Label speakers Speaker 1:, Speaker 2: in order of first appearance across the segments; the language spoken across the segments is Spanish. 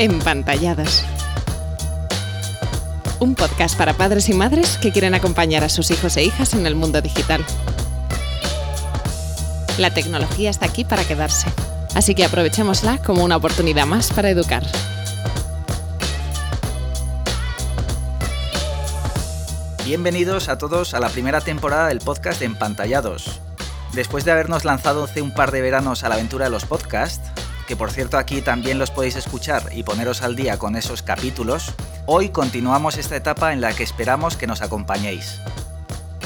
Speaker 1: Empantallados. Un podcast para padres y madres que quieren acompañar a sus hijos e hijas en el mundo digital. La tecnología está aquí para quedarse, así que aprovechémosla como una oportunidad más para educar.
Speaker 2: Bienvenidos a todos a la primera temporada del podcast de Empantallados. Después de habernos lanzado hace un par de veranos a la aventura de los podcasts, que por cierto aquí también los podéis escuchar y poneros al día con esos capítulos, hoy continuamos esta etapa en la que esperamos que nos acompañéis.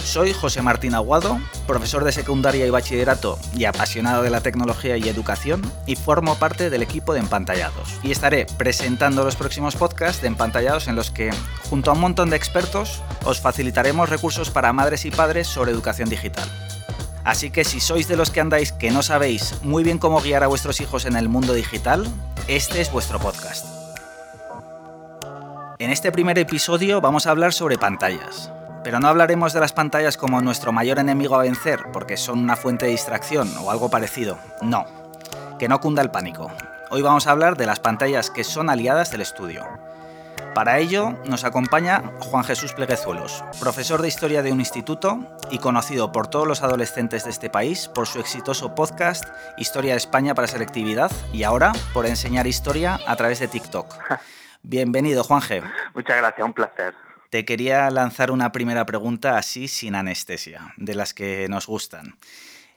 Speaker 2: Soy José Martín Aguado, profesor de secundaria y bachillerato y apasionado de la tecnología y educación, y formo parte del equipo de Empantallados. Y estaré presentando los próximos podcasts de Empantallados en los que, junto a un montón de expertos, os facilitaremos recursos para madres y padres sobre educación digital. Así que si sois de los que andáis que no sabéis muy bien cómo guiar a vuestros hijos en el mundo digital, este es vuestro podcast. En este primer episodio vamos a hablar sobre pantallas. Pero no hablaremos de las pantallas como nuestro mayor enemigo a vencer, porque son una fuente de distracción o algo parecido. No, que no cunda el pánico. Hoy vamos a hablar de las pantallas que son aliadas del estudio. Para ello nos acompaña Juan Jesús Pleguezuelos, profesor de historia de un instituto y conocido por todos los adolescentes de este país por su exitoso podcast Historia de España para Selectividad y ahora por enseñar historia a través de TikTok. Bienvenido, Juanje.
Speaker 3: Muchas gracias, un placer.
Speaker 2: Te quería lanzar una primera pregunta así sin anestesia, de las que nos gustan.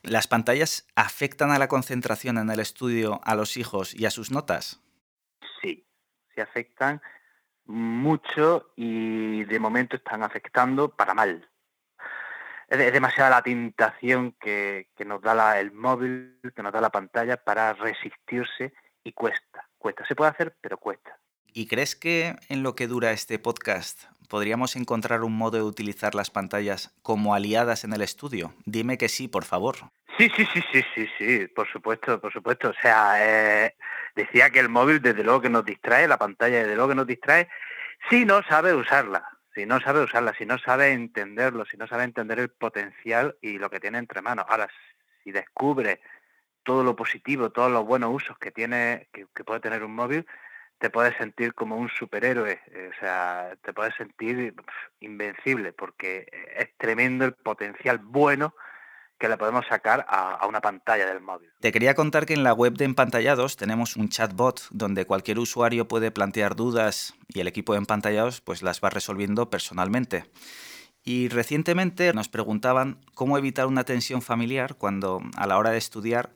Speaker 2: ¿Las pantallas afectan a la concentración en el estudio a los hijos y a sus notas?
Speaker 3: Sí, sí afectan mucho y de momento están afectando para mal. Es, demasiada la tentación que, nos da el móvil, que nos da la pantalla para resistirse y cuesta. Cuesta. Se puede hacer, pero cuesta.
Speaker 2: ¿Y crees que en lo que dura este podcast podríamos encontrar un modo de utilizar las pantallas como aliadas en el estudio? Dime que sí, por favor.
Speaker 3: Sí, sí, sí, sí, sí, sí, por supuesto, por supuesto. O sea, eh, decía que el móvil desde luego que nos distrae, la pantalla desde luego que nos distrae, si no sabe usarla, si no sabe usarla, si no sabe entenderlo, si no sabe entender el potencial y lo que tiene entre manos. Ahora, si descubre todo lo positivo, todos los buenos usos que tiene, que, puede tener un móvil, te puedes sentir como un superhéroe, eh, o sea, te puedes sentir invencible, porque es tremendo el potencial bueno que le podemos sacar a, una pantalla del móvil.
Speaker 2: Te quería contar que en la web de Empantallados tenemos un chatbot donde cualquier usuario puede plantear dudas y el equipo de Empantallados pues las va resolviendo personalmente. Y recientemente nos preguntaban cómo evitar una tensión familiar cuando a la hora de estudiar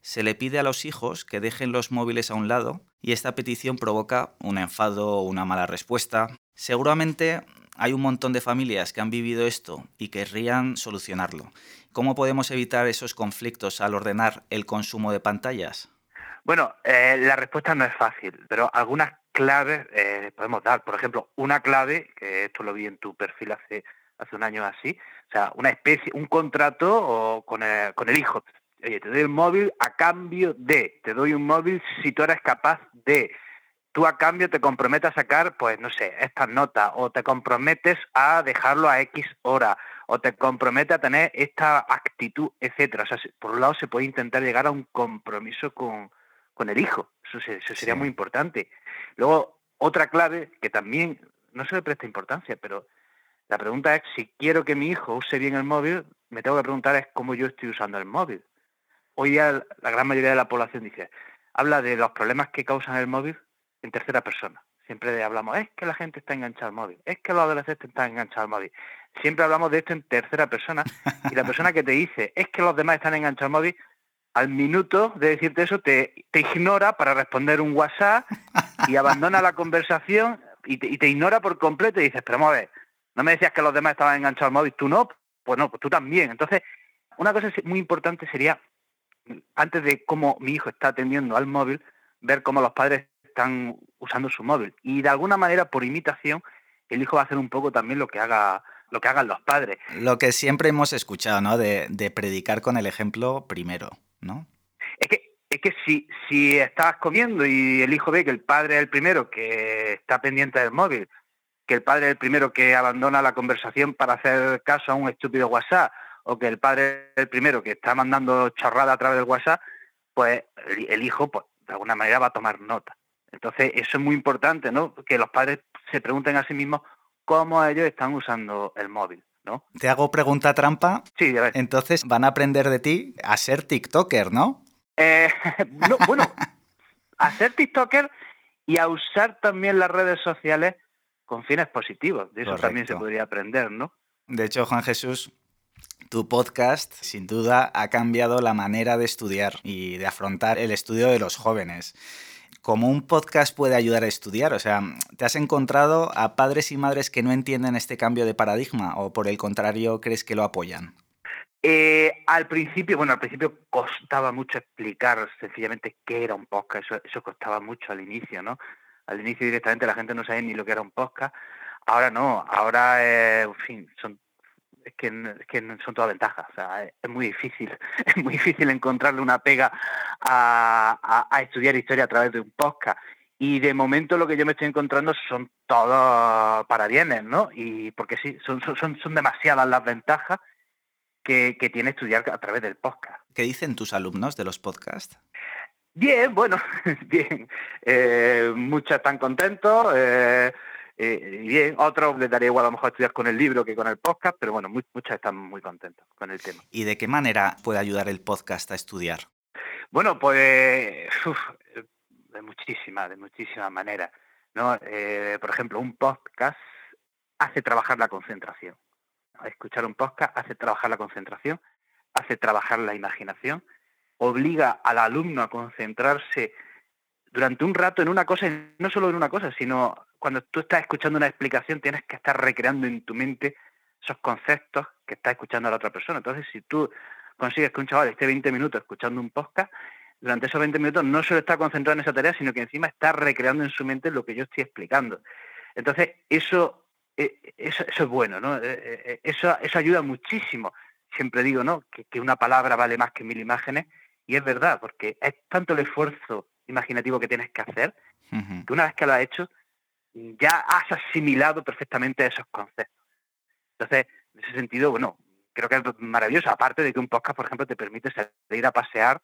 Speaker 2: se le pide a los hijos que dejen los móviles a un lado y esta petición provoca un enfado o una mala respuesta. Seguramente hay un montón de familias que han vivido esto y querrían solucionarlo. ¿Cómo podemos evitar esos conflictos al ordenar el consumo de pantallas?
Speaker 3: Bueno, eh, la respuesta no es fácil, pero algunas claves eh, podemos dar. Por ejemplo, una clave, que esto lo vi en tu perfil hace, hace un año así, o sea, una especie, un contrato con, el, con el hijo. Oye, te doy el móvil a cambio de, te doy un móvil si tú eres capaz de, tú a cambio te comprometes a sacar, pues no sé, estas notas, o te comprometes a dejarlo a X hora, o te compromete a tener esta actitud, etcétera. O sea, por un lado se puede intentar llegar a un compromiso con, el hijo. Eso, sería muy importante. Luego, otra clave que también no se le presta importancia, pero la pregunta es si quiero que mi hijo use bien el móvil, me tengo que preguntar es cómo yo estoy usando el móvil. Hoy día la gran mayoría de la población dice, habla de los problemas que causan el móvil en tercera persona. Siempre hablamos, es que la gente está enganchada al móvil, es que los adolescentes están enganchados al móvil siempre hablamos de esto en tercera persona y la persona que te dice es que los demás están enganchados al móvil, al minuto de decirte eso te, te ignora para responder un WhatsApp y abandona la conversación y te, ignora por completo y dices, pero vamos ver, no me decías que los demás estaban enganchados al móvil, tú no, pues no, pues tú también. Entonces, una cosa muy importante sería, antes de cómo mi hijo está atendiendo al móvil, ver cómo los padres están usando su móvil. Y de alguna manera, por imitación, el hijo va a hacer un poco también lo que haga lo que hagan los padres.
Speaker 2: Lo que siempre hemos escuchado, ¿no? De, predicar con el ejemplo primero, ¿no?
Speaker 3: Es que, es que si, si estás comiendo y el hijo ve que el padre es el primero que está pendiente del móvil, que el padre es el primero que abandona la conversación para hacer caso a un estúpido WhatsApp, o que el padre es el primero que está mandando chorrada a través del WhatsApp, pues el, hijo, pues, de alguna manera va a tomar nota. Entonces, eso es muy importante, ¿no? Que los padres se pregunten a sí mismos cómo ellos están usando el móvil. ¿no?
Speaker 2: Te hago pregunta trampa.
Speaker 3: Sí, a ver.
Speaker 2: Entonces van a aprender de ti a ser TikToker, ¿no?
Speaker 3: Eh, bueno, a ser TikToker y a usar también las redes sociales con fines positivos. De eso también se podría aprender, ¿no?
Speaker 2: De hecho, Juan Jesús, tu podcast sin duda ha cambiado la manera de estudiar y de afrontar el estudio de los jóvenes. ¿Cómo un podcast puede ayudar a estudiar? O sea, ¿te has encontrado a padres y madres que no entienden este cambio de paradigma o por el contrario crees que lo apoyan?
Speaker 3: Eh, al principio, bueno, al principio costaba mucho explicar sencillamente qué era un podcast, eso, eso costaba mucho al inicio, ¿no? Al inicio directamente la gente no sabía ni lo que era un podcast, ahora no, ahora, eh, en fin, son es que, son todas ventajas. O sea, es muy difícil, es muy difícil encontrarle una pega a, estudiar historia a través de un podcast. Y de momento lo que yo me estoy encontrando son todos para bienes, ¿no? Y porque sí, son, son, son demasiadas las ventajas que, tiene estudiar a través del podcast.
Speaker 2: ¿Qué dicen tus alumnos de los podcasts?
Speaker 3: Bien, bueno, bien. Eh, muchos están contentos. Eh, eh, bien, otros les daría igual a lo mejor estudiar con el libro que con el podcast, pero bueno, muchos están muy contentos con el tema.
Speaker 2: ¿Y de qué manera puede ayudar el podcast a estudiar?
Speaker 3: Bueno, pues de muchísimas, de muchísimas maneras. ¿no? Eh, por ejemplo, un podcast hace trabajar la concentración. Escuchar un podcast hace trabajar la concentración, hace trabajar la imaginación, obliga al alumno a concentrarse durante un rato en una cosa, no solo en una cosa, sino cuando tú estás escuchando una explicación tienes que estar recreando en tu mente esos conceptos que está escuchando la otra persona. Entonces, si tú consigues que un chaval esté 20 minutos escuchando un podcast, durante esos 20 minutos no solo está concentrado en esa tarea, sino que encima está recreando en su mente lo que yo estoy explicando. Entonces, eso, eh, eso, es bueno, ¿no? Eh, eh, eso, eso ayuda muchísimo. Siempre digo, ¿no? Que, que una palabra vale más que mil imágenes, y es verdad, porque es tanto el esfuerzo imaginativo que tienes que hacer, que una vez que lo has hecho, ya has asimilado perfectamente esos conceptos. Entonces, en ese sentido, bueno, creo que es maravilloso, aparte de que un podcast, por ejemplo, te permite salir a pasear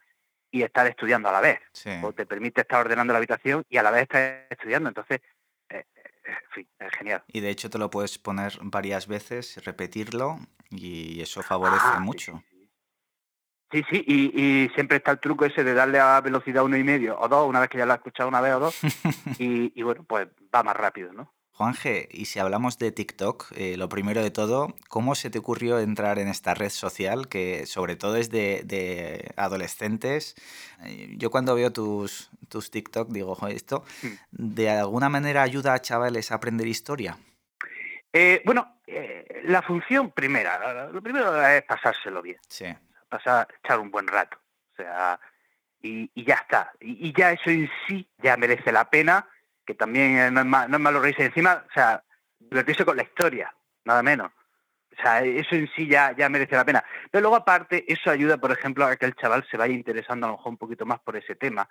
Speaker 3: y estar estudiando a la vez, o te permite estar ordenando la habitación y a la vez estar estudiando. Entonces, eh, eh, en fin, es genial.
Speaker 2: Y de hecho te lo puedes poner varias veces, repetirlo, y eso favorece ah, mucho.
Speaker 3: Sí, sí, y, siempre está el truco ese de darle a velocidad uno y medio o dos, una vez que ya lo has escuchado una vez o dos, y, bueno, pues va más rápido, ¿no?
Speaker 2: Juanje, y si hablamos de TikTok, eh, lo primero de todo, ¿cómo se te ocurrió entrar en esta red social que sobre todo es de, adolescentes? Eh, yo cuando veo tus, tus TikTok digo, esto hmm. de alguna manera ayuda a chavales a aprender historia.
Speaker 3: Eh, bueno, la función primera, lo primero es pasárselo bien. Sí pasar, echar un buen rato. O sea, y, ya está. Y, ya eso en sí ya merece la pena, que también no es, no es malo reírse encima, o sea, divertirse con la historia, nada menos. O sea, eso en sí ya, ya merece la pena. Pero luego aparte, eso ayuda, por ejemplo, a que el chaval se vaya interesando a lo mejor un poquito más por ese tema,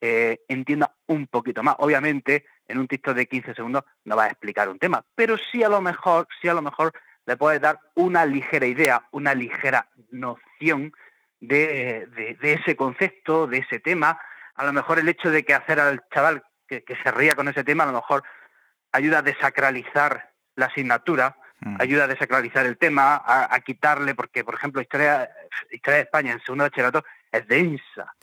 Speaker 3: eh, entienda un poquito más. Obviamente, en un TikTok de 15 segundos no va a explicar un tema, pero sí a lo mejor, sí a lo mejor le puedes dar una ligera idea, una ligera noción de, ese concepto, de ese tema. A lo mejor el hecho de que hacer al chaval que, se ría con ese tema, a lo mejor ayuda a desacralizar la asignatura, mm. ayuda a desacralizar el tema, a, quitarle, porque por ejemplo, historia, historia de España en segundo bachillerato es densa,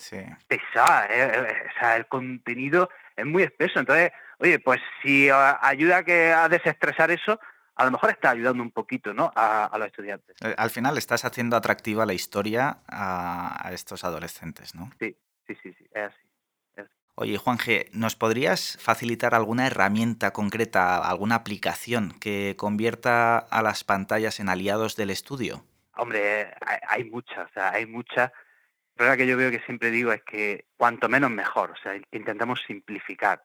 Speaker 3: pesada, eh, eh, o sea, el contenido es muy espeso. Entonces, oye, pues si ayuda a, que, a desestresar eso, a lo mejor está ayudando un poquito ¿no? a, los estudiantes.
Speaker 2: Eh, al final estás haciendo atractiva la historia a, estos adolescentes, ¿no?
Speaker 3: Sí, sí, sí, sí, es así.
Speaker 2: Oye, Juan G, ¿nos podrías facilitar alguna herramienta concreta, alguna aplicación que convierta a las pantallas en aliados del estudio?
Speaker 3: Hombre, hay, muchas, o sea, hay muchas. La verdad que yo veo que siempre digo es que cuanto menos mejor, o sea, intentamos simplificar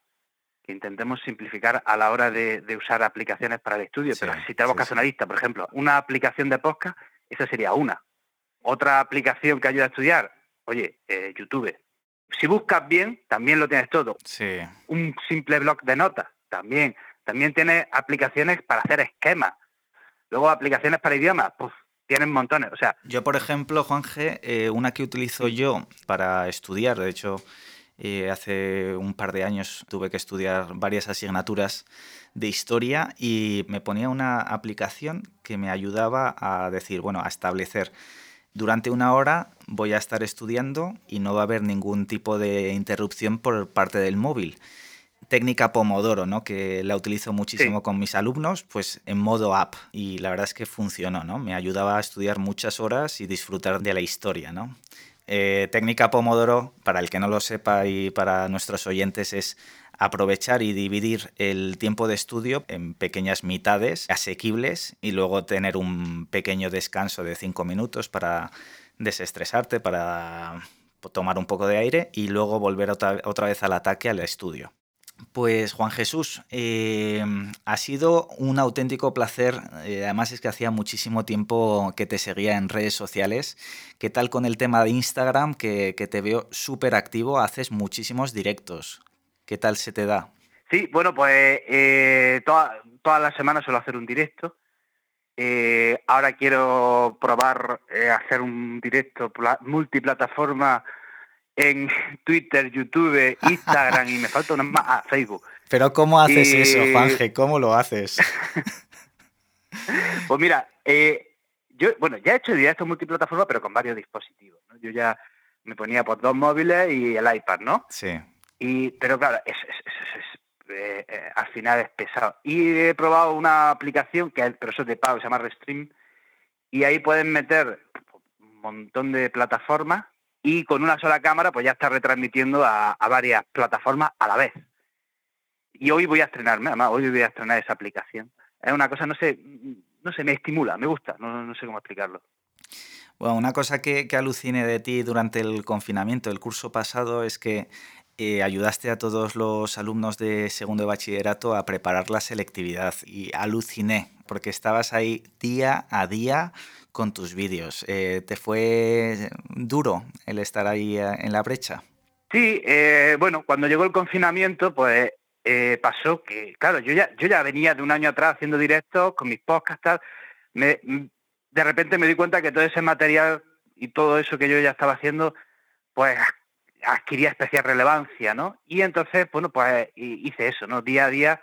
Speaker 3: que intentemos simplificar a la hora de, usar aplicaciones para el estudio. Pero si tenemos que hacer una lista, por ejemplo, una aplicación de podcast, esa sería una. Otra aplicación que ayuda a estudiar, oye, eh, YouTube. Si buscas bien, también lo tienes todo.
Speaker 2: Sí.
Speaker 3: Un simple blog de notas, también. También tienes aplicaciones para hacer esquemas. Luego aplicaciones para idiomas, pues tienen montones. O sea,
Speaker 2: yo, por ejemplo, Juan G, eh, una que utilizo yo para estudiar, de hecho, Eh, hace un par de años tuve que estudiar varias asignaturas de historia y me ponía una aplicación que me ayudaba a decir, bueno, a establecer durante una hora voy a estar estudiando y no va a haber ningún tipo de interrupción por parte del móvil. Técnica Pomodoro, ¿no? Que la utilizo muchísimo con mis alumnos, pues en modo app. Y la verdad es que funcionó, ¿no? Me ayudaba a estudiar muchas horas y disfrutar de la historia, ¿no? Eh, técnica Pomodoro, para el que no lo sepa y para nuestros oyentes, es aprovechar y dividir el tiempo de estudio en pequeñas mitades asequibles y luego tener un pequeño descanso de cinco minutos para desestresarte, para tomar un poco de aire y luego volver otra, vez al ataque al estudio. Pues Juan Jesús, eh, ha sido un auténtico placer. Eh, además es que hacía muchísimo tiempo que te seguía en redes sociales. ¿Qué tal con el tema de Instagram? Que, que te veo súper activo, haces muchísimos directos. ¿Qué tal se te da?
Speaker 3: Sí, bueno, pues eh, todas las semanas suelo hacer un directo. Ahora quiero probar hacer un directo multiplataforma en Twitter, YouTube, Instagram y me falta una más, ah, Facebook.
Speaker 2: Pero ¿cómo haces eso, Juanje? ¿Cómo lo haces?
Speaker 3: pues mira, yo, bueno, ya he hecho directo multiplataforma, pero con varios dispositivos. Yo ya me ponía por dos móviles y el iPad, ¿no?
Speaker 2: Sí.
Speaker 3: Y, pero claro, es, eh, eh, al final es pesado. Y he probado una aplicación que pero eso es de pago, se llama Restream, y ahí pueden meter un montón de plataformas y con una sola cámara pues ya está retransmitiendo a, varias plataformas a la vez. Y hoy voy a estrenarme, además hoy voy a estrenar esa aplicación. Es una cosa, no sé, no sé, me estimula, me gusta, no, no sé cómo explicarlo.
Speaker 2: Bueno, una cosa que, que alucine de ti durante el confinamiento, el curso pasado, es que eh, ayudaste a todos los alumnos de segundo de bachillerato a preparar la selectividad y aluciné porque estabas ahí día a día con tus vídeos. Eh, ¿Te fue duro el estar ahí eh, en la brecha?
Speaker 3: Sí, bueno, cuando llegó el confinamiento, pues pasó que, claro, yo ya, yo ya venía de un año atrás haciendo directos con mis podcasts, me, de repente me di cuenta que todo ese material y todo eso que yo ya estaba haciendo, pues adquiría especial relevancia, ¿no? Y entonces, bueno, pues hice eso, ¿no? Día a día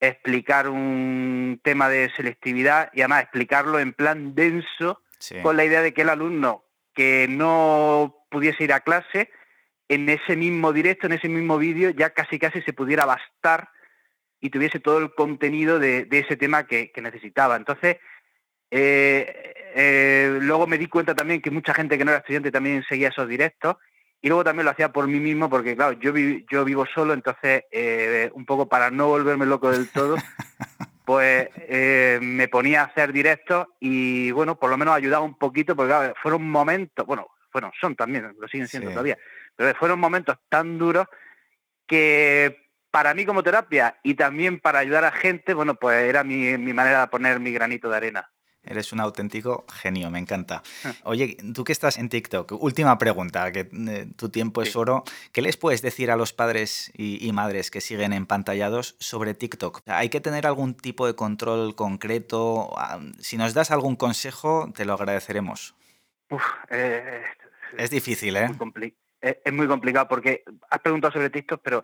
Speaker 3: explicar un tema de selectividad y además explicarlo en plan denso con la idea de que el alumno que no pudiese ir a clase, en ese mismo directo, en ese mismo vídeo, ya casi casi se pudiera bastar y tuviese todo el contenido de, ese tema que, necesitaba. Entonces, eh, eh, luego me di cuenta también que mucha gente que no era estudiante también seguía esos directos y luego también lo hacía por mí mismo, porque claro, yo, yo vivo solo, entonces eh, un poco para no volverme loco del todo, pues eh, me ponía a hacer directos y bueno, por lo menos ayudaba un poquito, porque claro, fueron momentos, bueno, bueno, son también, lo siguen siendo todavía, pero fueron momentos tan duros que para mí como terapia y también para ayudar a gente, bueno, pues era mi, mi manera de poner mi granito de arena.
Speaker 2: Eres un auténtico genio, me encanta. Ah. Oye, tú que estás en TikTok, última pregunta, que eh, tu tiempo es oro. ¿Qué les puedes decir a los padres y, madres que siguen empantallados sobre TikTok? ¿Hay que tener algún tipo de control concreto? Ah, si nos das algún consejo, te lo agradeceremos.
Speaker 3: Eh,
Speaker 2: es difícil, ¿eh?
Speaker 3: es, muy complicado porque has preguntado sobre TikTok, pero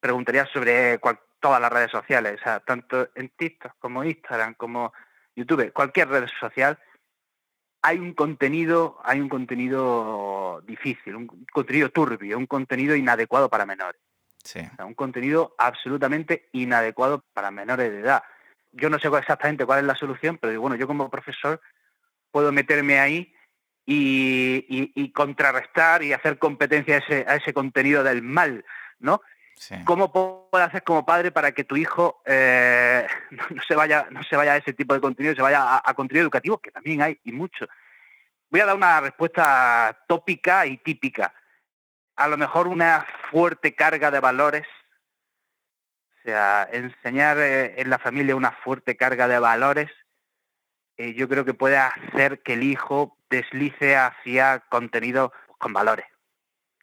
Speaker 3: preguntaría sobre todas las redes sociales, o sea, tanto en TikTok como Instagram, como YouTube, cualquier red social, hay un contenido, hay un contenido difícil, un contenido turbio, un contenido inadecuado para menores. un contenido absolutamente inadecuado para menores de edad. Yo no sé exactamente cuál es la solución, pero bueno, yo como profesor puedo meterme ahí y, contrarrestar y hacer competencia a ese, a ese contenido del mal, ¿no? ¿Cómo puedes hacer como padre para que tu hijo eh, no, se vaya, no se vaya a ese tipo de contenido, se vaya a, contenido educativo, que también hay y mucho? Voy a dar una respuesta tópica y típica. A lo mejor una fuerte carga de valores, o sea, enseñar eh, en la familia una fuerte carga de valores, eh, yo creo que puede hacer que el hijo deslice hacia contenido con valores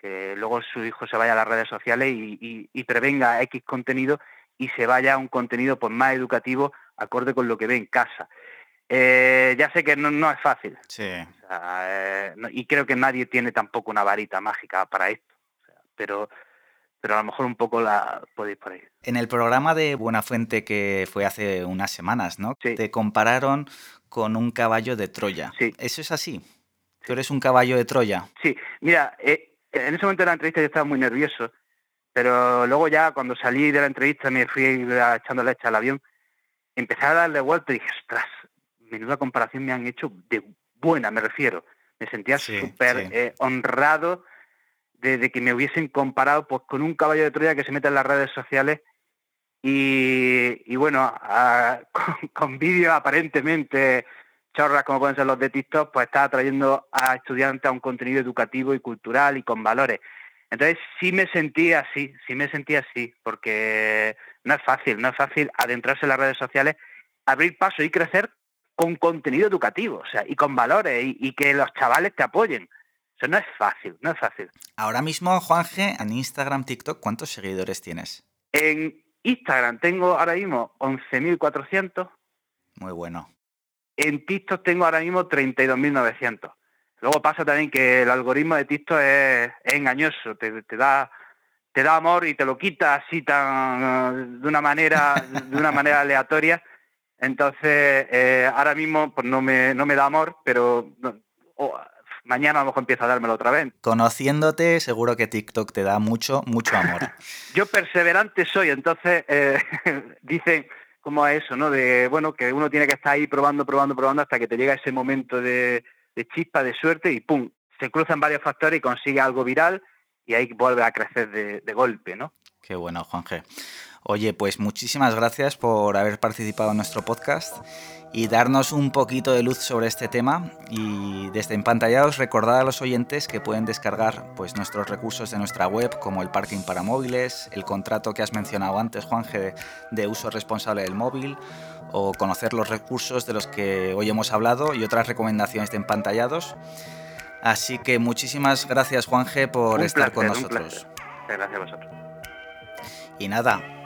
Speaker 3: que luego su hijo se vaya a las redes sociales y, prevenga X contenido y se vaya a un contenido pues, más educativo acorde con lo que ve en casa. Eh, ya sé que no, es fácil.
Speaker 2: Sí.
Speaker 3: Eh, y creo que nadie tiene tampoco una varita mágica para esto. pero pero a lo mejor un poco la podéis por ahí.
Speaker 2: En el programa de Buenafuente que fue hace unas semanas, ¿no? Te compararon con un caballo de Troya.
Speaker 3: Sí.
Speaker 2: ¿Eso es así? ¿Tú eres un caballo de Troya?
Speaker 3: Sí, mira, eh, en ese momento de la entrevista yo estaba muy nervioso, pero luego ya cuando salí de la entrevista me fui echando leche al avión, empecé a darle vuelta y dije, ostras, menuda comparación me han hecho de buena, me refiero. Me sentía súper eh, honrado de, que me hubiesen comparado pues, con un caballo de Troya que se mete en las redes sociales y, bueno, con, vídeos aparentemente chorras como pueden ser los de TikTok, pues está atrayendo a estudiantes a un contenido educativo y cultural y con valores. Entonces sí me sentí así, sí me sentí así, porque no es fácil, no es fácil adentrarse en las redes sociales, abrir paso y crecer con contenido educativo, o sea, y con valores, y que los chavales te apoyen. Eso no es fácil, no es fácil.
Speaker 2: Ahora mismo, Juanje, en Instagram, TikTok, ¿cuántos seguidores tienes?
Speaker 3: En Instagram tengo ahora mismo 11.400.
Speaker 2: Muy bueno.
Speaker 3: En TikTok tengo ahora mismo 32.900. Luego pasa también que el algoritmo de TikTok es, engañoso, te, da te da amor y te lo quita así tan de una manera de una manera aleatoria. Entonces eh, ahora mismo pues no me no me da amor, pero mañana a lo mejor empieza a dármelo otra vez.
Speaker 2: Conociéndote, seguro que TikTok te da mucho, mucho amor.
Speaker 3: Yo perseverante soy, entonces eh, dicen como a eso, ¿no? De, bueno, que uno tiene que estar ahí probando, probando, probando hasta que te llega ese momento de, chispa, de suerte y ¡pum! Se cruzan varios factores y consigue algo viral y ahí vuelve a crecer de, de golpe, ¿no?
Speaker 2: Qué bueno, Juanje. Oye, pues muchísimas gracias por haber participado en nuestro podcast y darnos un poquito de luz sobre este tema. Y desde Empantallados recordar a los oyentes que pueden descargar pues, nuestros recursos de nuestra web, como el parking para móviles, el contrato que has mencionado antes, Juanje, de uso responsable del móvil, o conocer los recursos de los que hoy hemos hablado y otras recomendaciones de Empantallados. Así que muchísimas gracias, Juanje, por estar con nosotros.
Speaker 3: Gracias a vosotros.
Speaker 2: Y nada,